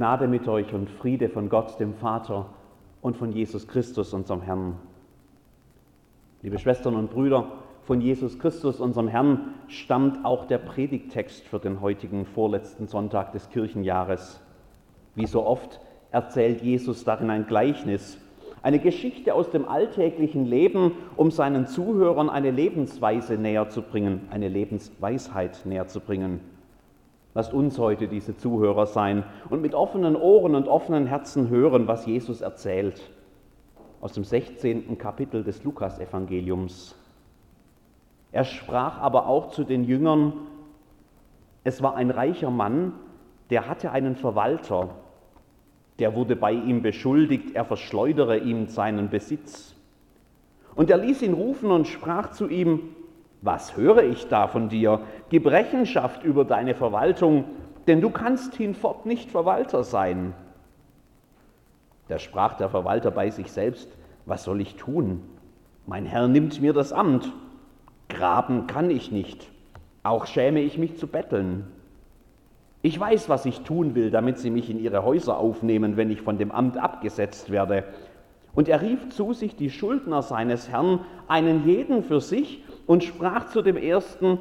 Gnade mit euch und Friede von Gott, dem Vater und von Jesus Christus, unserem Herrn. Liebe Schwestern und Brüder, von Jesus Christus, unserem Herrn, stammt auch der Predigttext für den heutigen vorletzten Sonntag des Kirchenjahres. Wie so oft erzählt Jesus darin ein Gleichnis, eine Geschichte aus dem alltäglichen Leben, um seinen Zuhörern eine Lebensweise näher zu bringen, eine Lebensweisheit näher zu bringen. Lasst uns heute diese Zuhörer sein und mit offenen Ohren und offenen Herzen hören, was Jesus erzählt aus dem 16. Kapitel des Lukasevangeliums. Er sprach aber auch zu den Jüngern, es war ein reicher Mann, der hatte einen Verwalter, der wurde bei ihm beschuldigt, er verschleudere ihm seinen Besitz. Und er ließ ihn rufen und sprach zu ihm, was höre ich da von dir? Gib Rechenschaft über deine Verwaltung, denn du kannst hinfort nicht Verwalter sein. Da sprach der Verwalter bei sich selbst, was soll ich tun? Mein Herr nimmt mir das Amt. Graben kann ich nicht, auch schäme ich mich zu betteln. Ich weiß, was ich tun will, damit sie mich in ihre Häuser aufnehmen, wenn ich von dem Amt abgesetzt werde. Und er rief zu sich die Schuldner seines Herrn, einen jeden für sich, und sprach zu dem ersten,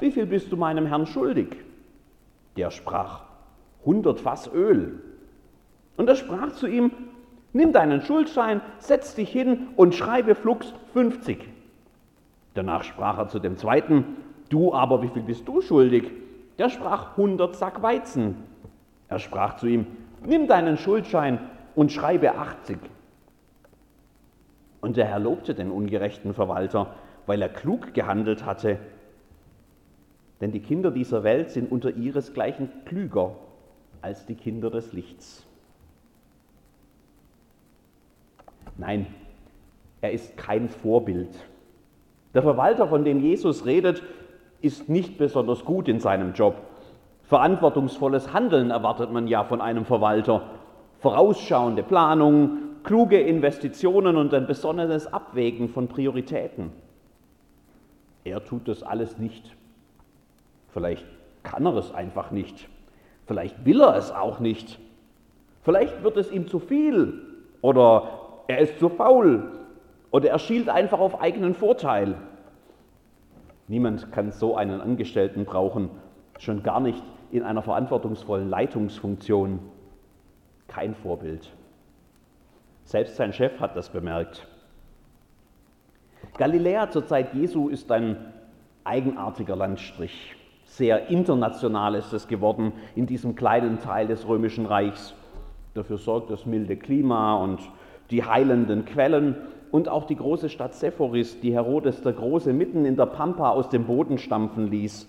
wie viel bist du meinem Herrn schuldig? Der sprach, hundert Fass Öl. Und er sprach zu ihm, nimm deinen Schuldschein, setz dich hin und schreibe flugs 50. Danach sprach er zu dem zweiten, du aber, wie viel bist du schuldig? Der sprach 100 Sack Weizen. Er sprach zu ihm, nimm deinen Schuldschein und schreibe 80. Und der Herr lobte den ungerechten Verwalter, weil er klug gehandelt hatte. Denn die Kinder dieser Welt sind unter ihresgleichen klüger als die Kinder des Lichts. Nein, er ist kein Vorbild. Der Verwalter, von dem Jesus redet, ist nicht besonders gut in seinem Job. Verantwortungsvolles Handeln erwartet man ja von einem Verwalter. Vorausschauende Planung, kluge Investitionen und ein besonnenes Abwägen von Prioritäten. Er tut das alles nicht. Vielleicht kann er es einfach nicht. Vielleicht will er es auch nicht. Vielleicht wird es ihm zu viel oder er ist zu faul oder er schielt einfach auf eigenen Vorteil. Niemand kann so einen Angestellten brauchen, schon gar nicht in einer verantwortungsvollen Leitungsfunktion. Kein Vorbild. Selbst sein Chef hat das bemerkt. Galiläa zur Zeit Jesu ist ein eigenartiger Landstrich. Sehr international ist es geworden in diesem kleinen Teil des römischen Reichs. Dafür sorgt das milde Klima und die heilenden Quellen und auch die große Stadt Sephoris, die Herodes der Große mitten in der Pampa aus dem Boden stampfen ließ,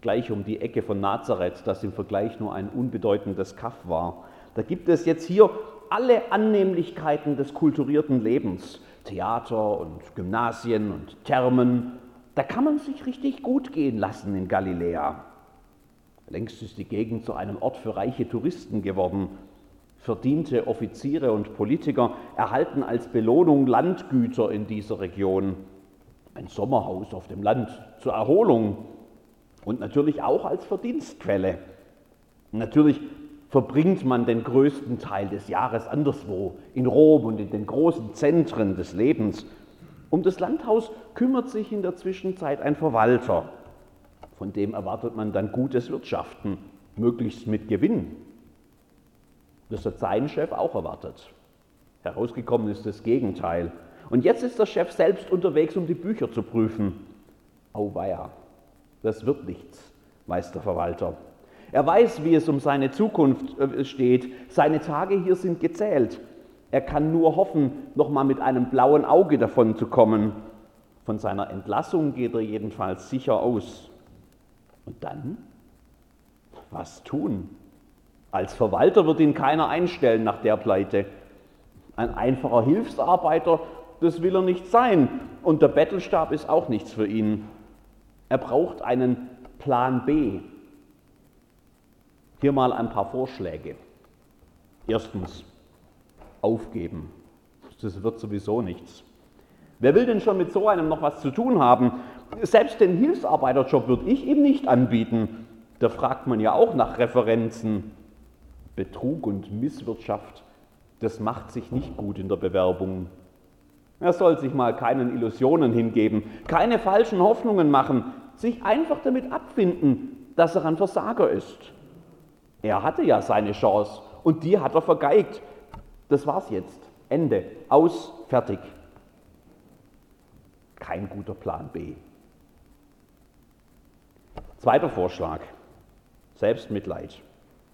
gleich um die Ecke von Nazareth, das im Vergleich nur ein unbedeutendes Kaff war. Da gibt es jetzt hier alle Annehmlichkeiten des kulturierten Lebens. Theater und Gymnasien und Thermen. Da kann man sich richtig gut gehen lassen in Galiläa. Längst ist die Gegend zu einem Ort für reiche Touristen geworden. Verdiente Offiziere und Politiker erhalten als Belohnung Landgüter in dieser Region. Ein Sommerhaus auf dem Land zur Erholung und natürlich auch als Verdienstquelle. Natürlich verbringt man den größten Teil des Jahres anderswo, in Rom und in den großen Zentren des Lebens. Um das Landhaus kümmert sich in der Zwischenzeit ein Verwalter. Von dem erwartet man dann gutes Wirtschaften, möglichst mit Gewinn. Das hat sein Chef auch erwartet. Herausgekommen ist das Gegenteil. Und jetzt ist der Chef selbst unterwegs, um die Bücher zu prüfen. Auweia, das wird nichts, weiß der Verwalter. Er weiß, wie es um seine Zukunft äh, steht. Seine Tage hier sind gezählt. Er kann nur hoffen, nochmal mit einem blauen Auge davon zu kommen. Von seiner Entlassung geht er jedenfalls sicher aus. Und dann? Was tun? Als Verwalter wird ihn keiner einstellen nach der Pleite. Ein einfacher Hilfsarbeiter, das will er nicht sein. Und der Bettelstab ist auch nichts für ihn. Er braucht einen Plan B. Hier mal ein paar Vorschläge. Erstens, aufgeben. Das wird sowieso nichts. Wer will denn schon mit so einem noch was zu tun haben? Selbst den Hilfsarbeiterjob würde ich ihm nicht anbieten. Da fragt man ja auch nach Referenzen. Betrug und Misswirtschaft, das macht sich nicht gut in der Bewerbung. Er soll sich mal keinen Illusionen hingeben, keine falschen Hoffnungen machen, sich einfach damit abfinden, dass er ein Versager ist. Er hatte ja seine Chance und die hat er vergeigt. Das war's jetzt. Ende. Aus. Fertig. Kein guter Plan B. Zweiter Vorschlag. Selbstmitleid.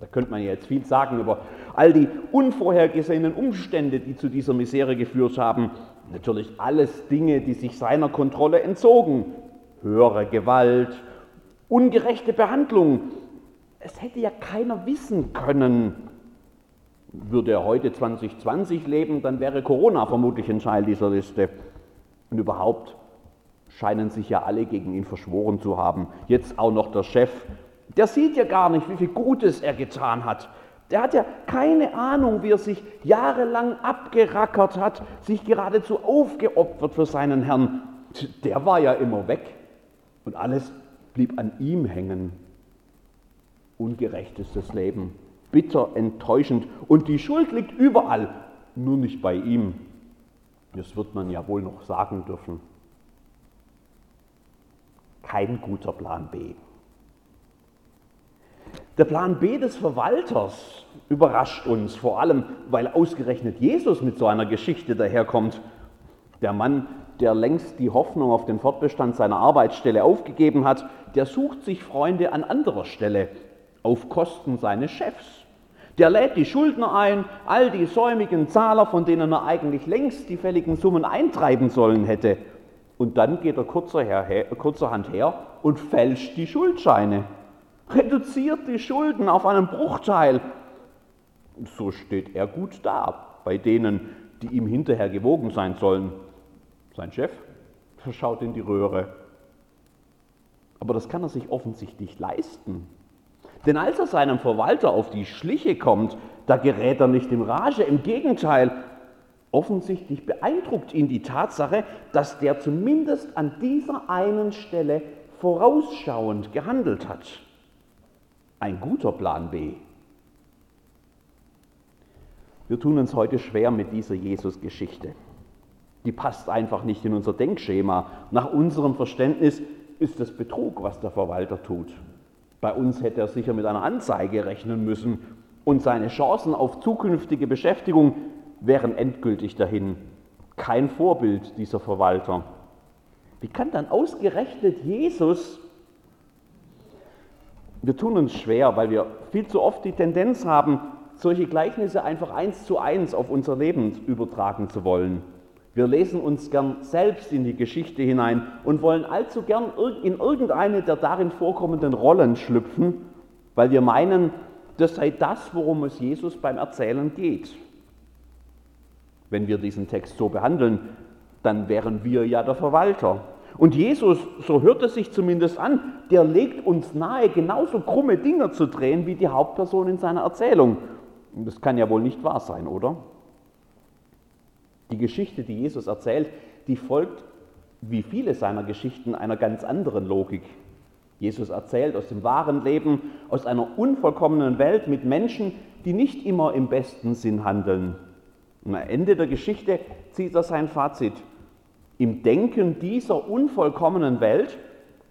Da könnte man jetzt viel sagen über all die unvorhergesehenen Umstände, die zu dieser Misere geführt haben. Natürlich alles Dinge, die sich seiner Kontrolle entzogen. Höhere Gewalt, ungerechte Behandlung. Es hätte ja keiner wissen können. Würde er heute 2020 leben, dann wäre Corona vermutlich ein Teil dieser Liste. Und überhaupt scheinen sich ja alle gegen ihn verschworen zu haben. Jetzt auch noch der Chef. Der sieht ja gar nicht, wie viel Gutes er getan hat. Der hat ja keine Ahnung, wie er sich jahrelang abgerackert hat, sich geradezu aufgeopfert für seinen Herrn. Der war ja immer weg und alles blieb an ihm hängen. Ungerecht ist das Leben, bitter, enttäuschend und die Schuld liegt überall, nur nicht bei ihm. Das wird man ja wohl noch sagen dürfen. Kein guter Plan B. Der Plan B des Verwalters überrascht uns, vor allem weil ausgerechnet Jesus mit so einer Geschichte daherkommt. Der Mann, der längst die Hoffnung auf den Fortbestand seiner Arbeitsstelle aufgegeben hat, der sucht sich Freunde an anderer Stelle, auf Kosten seines Chefs. Der lädt die Schuldner ein, all die säumigen Zahler, von denen er eigentlich längst die fälligen Summen eintreiben sollen hätte. Und dann geht er kurzerhand her und fälscht die Schuldscheine reduziert die Schulden auf einen Bruchteil. So steht er gut da bei denen, die ihm hinterher gewogen sein sollen. Sein Chef schaut in die Röhre. Aber das kann er sich offensichtlich leisten. Denn als er seinem Verwalter auf die Schliche kommt, da gerät er nicht in Rage. Im Gegenteil, offensichtlich beeindruckt ihn die Tatsache, dass der zumindest an dieser einen Stelle vorausschauend gehandelt hat ein guter Plan B. Wir tun uns heute schwer mit dieser Jesus-Geschichte. Die passt einfach nicht in unser Denkschema. Nach unserem Verständnis ist es Betrug, was der Verwalter tut. Bei uns hätte er sicher mit einer Anzeige rechnen müssen und seine Chancen auf zukünftige Beschäftigung wären endgültig dahin. Kein Vorbild dieser Verwalter. Wie kann dann ausgerechnet Jesus wir tun uns schwer, weil wir viel zu oft die Tendenz haben, solche Gleichnisse einfach eins zu eins auf unser Leben übertragen zu wollen. Wir lesen uns gern selbst in die Geschichte hinein und wollen allzu gern in irgendeine der darin vorkommenden Rollen schlüpfen, weil wir meinen, das sei das, worum es Jesus beim Erzählen geht. Wenn wir diesen Text so behandeln, dann wären wir ja der Verwalter und Jesus, so hört es sich zumindest an, der legt uns nahe, genauso krumme Dinge zu drehen wie die Hauptperson in seiner Erzählung. Das kann ja wohl nicht wahr sein, oder? Die Geschichte, die Jesus erzählt, die folgt, wie viele seiner Geschichten, einer ganz anderen Logik. Jesus erzählt aus dem wahren Leben, aus einer unvollkommenen Welt mit Menschen, die nicht immer im besten Sinn handeln. Und am Ende der Geschichte zieht er sein Fazit. Im Denken dieser unvollkommenen Welt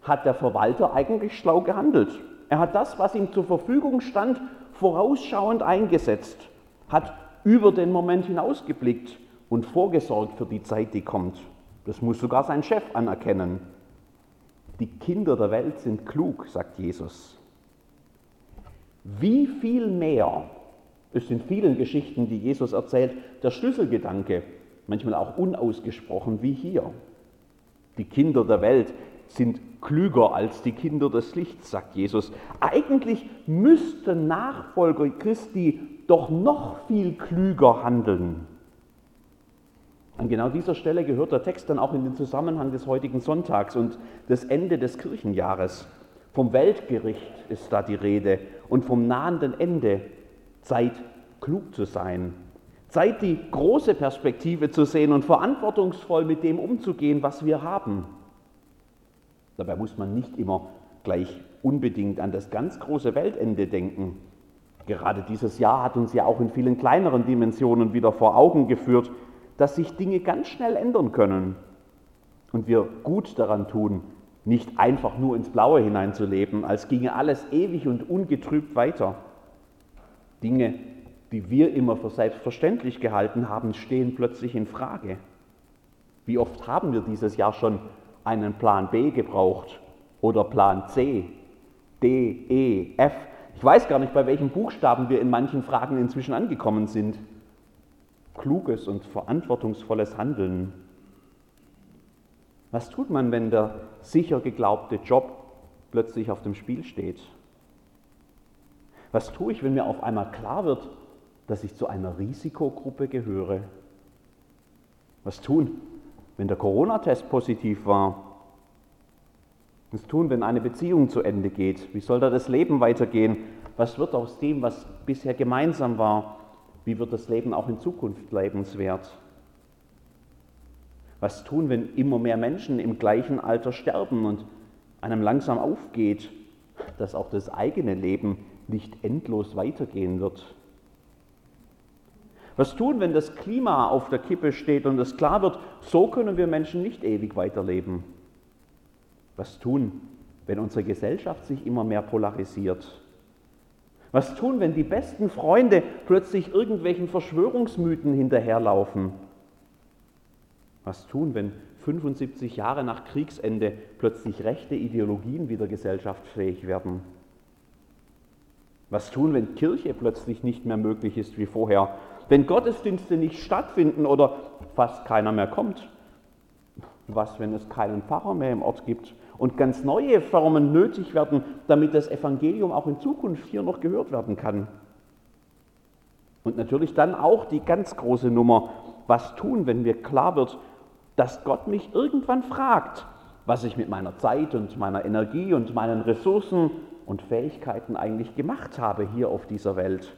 hat der Verwalter eigentlich schlau gehandelt. Er hat das, was ihm zur Verfügung stand, vorausschauend eingesetzt, hat über den Moment hinausgeblickt und vorgesorgt für die Zeit, die kommt. Das muss sogar sein Chef anerkennen. Die Kinder der Welt sind klug, sagt Jesus. Wie viel mehr ist in vielen Geschichten, die Jesus erzählt, der Schlüsselgedanke manchmal auch unausgesprochen wie hier. Die Kinder der Welt sind klüger als die Kinder des Lichts, sagt Jesus. Eigentlich müssten Nachfolger Christi doch noch viel klüger handeln. An genau dieser Stelle gehört der Text dann auch in den Zusammenhang des heutigen Sonntags und des Ende des Kirchenjahres. Vom Weltgericht ist da die Rede und vom nahenden Ende. Zeit, klug zu sein, Zeit, die große Perspektive zu sehen und verantwortungsvoll mit dem umzugehen, was wir haben. Dabei muss man nicht immer gleich unbedingt an das ganz große Weltende denken. Gerade dieses Jahr hat uns ja auch in vielen kleineren Dimensionen wieder vor Augen geführt, dass sich Dinge ganz schnell ändern können und wir gut daran tun, nicht einfach nur ins Blaue hineinzuleben, als ginge alles ewig und ungetrübt weiter. Dinge, die wir immer für selbstverständlich gehalten haben, stehen plötzlich in Frage. Wie oft haben wir dieses Jahr schon einen Plan B gebraucht oder Plan C, D, E, F? Ich weiß gar nicht, bei welchen Buchstaben wir in manchen Fragen inzwischen angekommen sind. Kluges und verantwortungsvolles Handeln. Was tut man, wenn der sicher geglaubte Job plötzlich auf dem Spiel steht? Was tue ich, wenn mir auf einmal klar wird, dass ich zu einer Risikogruppe gehöre? Was tun, wenn der Corona-Test positiv war? Was tun, wenn eine Beziehung zu Ende geht? Wie soll da das Leben weitergehen? Was wird aus dem, was bisher gemeinsam war? Wie wird das Leben auch in Zukunft lebenswert? Was tun, wenn immer mehr Menschen im gleichen Alter sterben und einem langsam aufgeht, dass auch das eigene Leben nicht endlos weitergehen wird. Was tun, wenn das Klima auf der Kippe steht und es klar wird, so können wir Menschen nicht ewig weiterleben? Was tun, wenn unsere Gesellschaft sich immer mehr polarisiert? Was tun, wenn die besten Freunde plötzlich irgendwelchen Verschwörungsmythen hinterherlaufen? Was tun, wenn 75 Jahre nach Kriegsende plötzlich rechte Ideologien wieder gesellschaftsfähig werden? Was tun, wenn Kirche plötzlich nicht mehr möglich ist wie vorher? Wenn Gottesdienste nicht stattfinden oder fast keiner mehr kommt? Was, wenn es keinen Pfarrer mehr im Ort gibt und ganz neue Formen nötig werden, damit das Evangelium auch in Zukunft hier noch gehört werden kann? Und natürlich dann auch die ganz große Nummer, was tun, wenn mir klar wird, dass Gott mich irgendwann fragt, was ich mit meiner Zeit und meiner Energie und meinen Ressourcen und Fähigkeiten eigentlich gemacht habe hier auf dieser Welt.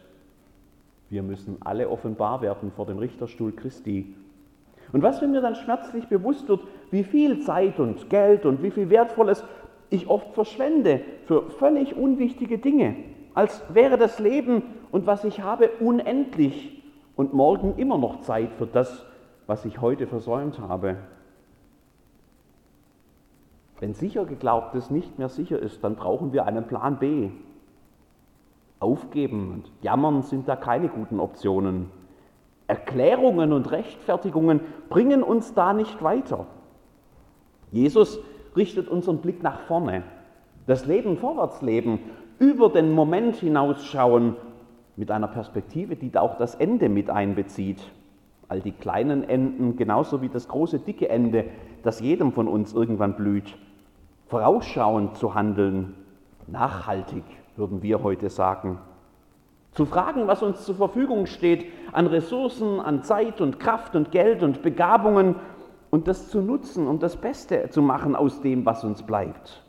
Wir müssen alle offenbar werden vor dem Richterstuhl Christi. Und was, wenn mir dann schmerzlich bewusst wird, wie viel Zeit und Geld und wie viel Wertvolles ich oft verschwende für völlig unwichtige Dinge, als wäre das Leben und was ich habe unendlich und morgen immer noch Zeit für das, was ich heute versäumt habe. Wenn sicher geglaubtes nicht mehr sicher ist, dann brauchen wir einen Plan B. Aufgeben und jammern sind da keine guten Optionen. Erklärungen und Rechtfertigungen bringen uns da nicht weiter. Jesus richtet unseren Blick nach vorne. Das Leben vorwärts leben, über den Moment hinausschauen, mit einer Perspektive, die auch das Ende mit einbezieht. All die kleinen Enden, genauso wie das große, dicke Ende, das jedem von uns irgendwann blüht vorausschauend zu handeln, nachhaltig, würden wir heute sagen. Zu fragen, was uns zur Verfügung steht an Ressourcen, an Zeit und Kraft und Geld und Begabungen und das zu nutzen und das Beste zu machen aus dem, was uns bleibt.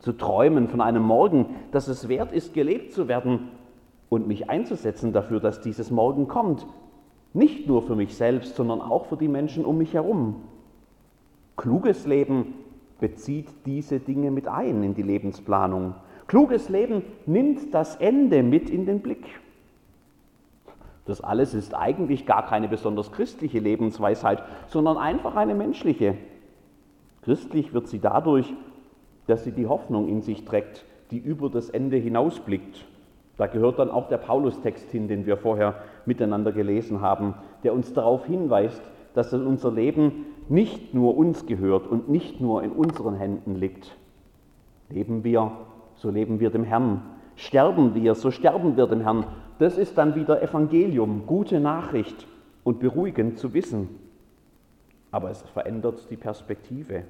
Zu träumen von einem Morgen, dass es wert ist, gelebt zu werden und mich einzusetzen dafür, dass dieses Morgen kommt. Nicht nur für mich selbst, sondern auch für die Menschen um mich herum. Kluges Leben bezieht diese Dinge mit ein in die Lebensplanung. Kluges Leben nimmt das Ende mit in den Blick. Das alles ist eigentlich gar keine besonders christliche Lebensweisheit, sondern einfach eine menschliche. Christlich wird sie dadurch, dass sie die Hoffnung in sich trägt, die über das Ende hinausblickt. Da gehört dann auch der Paulus-Text hin, den wir vorher miteinander gelesen haben, der uns darauf hinweist, dass unser Leben nicht nur uns gehört und nicht nur in unseren Händen liegt. Leben wir, so leben wir dem Herrn. Sterben wir, so sterben wir dem Herrn. Das ist dann wieder Evangelium, gute Nachricht und beruhigend zu wissen. Aber es verändert die Perspektive.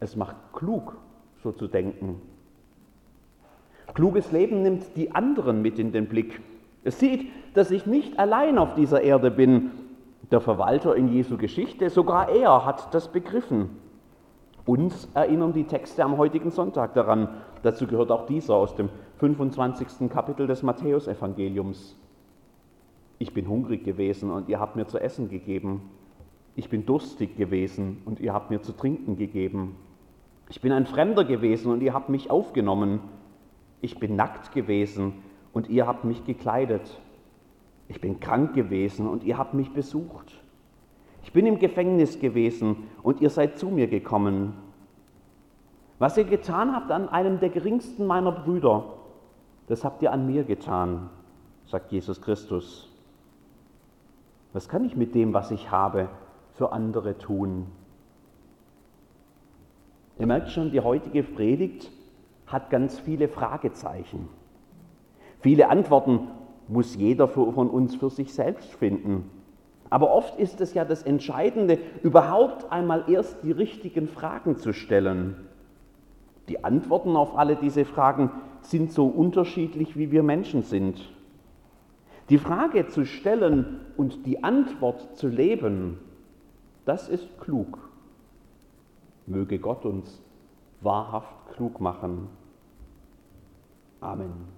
Es macht klug, so zu denken. Kluges Leben nimmt die anderen mit in den Blick. Es sieht, dass ich nicht allein auf dieser Erde bin, der Verwalter in Jesu Geschichte, sogar er hat das begriffen. Uns erinnern die Texte am heutigen Sonntag daran. Dazu gehört auch dieser aus dem 25. Kapitel des Matthäusevangeliums. Ich bin hungrig gewesen und ihr habt mir zu essen gegeben. Ich bin durstig gewesen und ihr habt mir zu trinken gegeben. Ich bin ein Fremder gewesen und ihr habt mich aufgenommen. Ich bin nackt gewesen und ihr habt mich gekleidet. Ich bin krank gewesen und ihr habt mich besucht. Ich bin im Gefängnis gewesen und ihr seid zu mir gekommen. Was ihr getan habt an einem der geringsten meiner Brüder, das habt ihr an mir getan, sagt Jesus Christus. Was kann ich mit dem, was ich habe, für andere tun? Ihr merkt schon, die heutige Predigt hat ganz viele Fragezeichen. Viele Antworten muss jeder von uns für sich selbst finden. Aber oft ist es ja das Entscheidende, überhaupt einmal erst die richtigen Fragen zu stellen. Die Antworten auf alle diese Fragen sind so unterschiedlich, wie wir Menschen sind. Die Frage zu stellen und die Antwort zu leben, das ist klug. Möge Gott uns wahrhaft klug machen. Amen.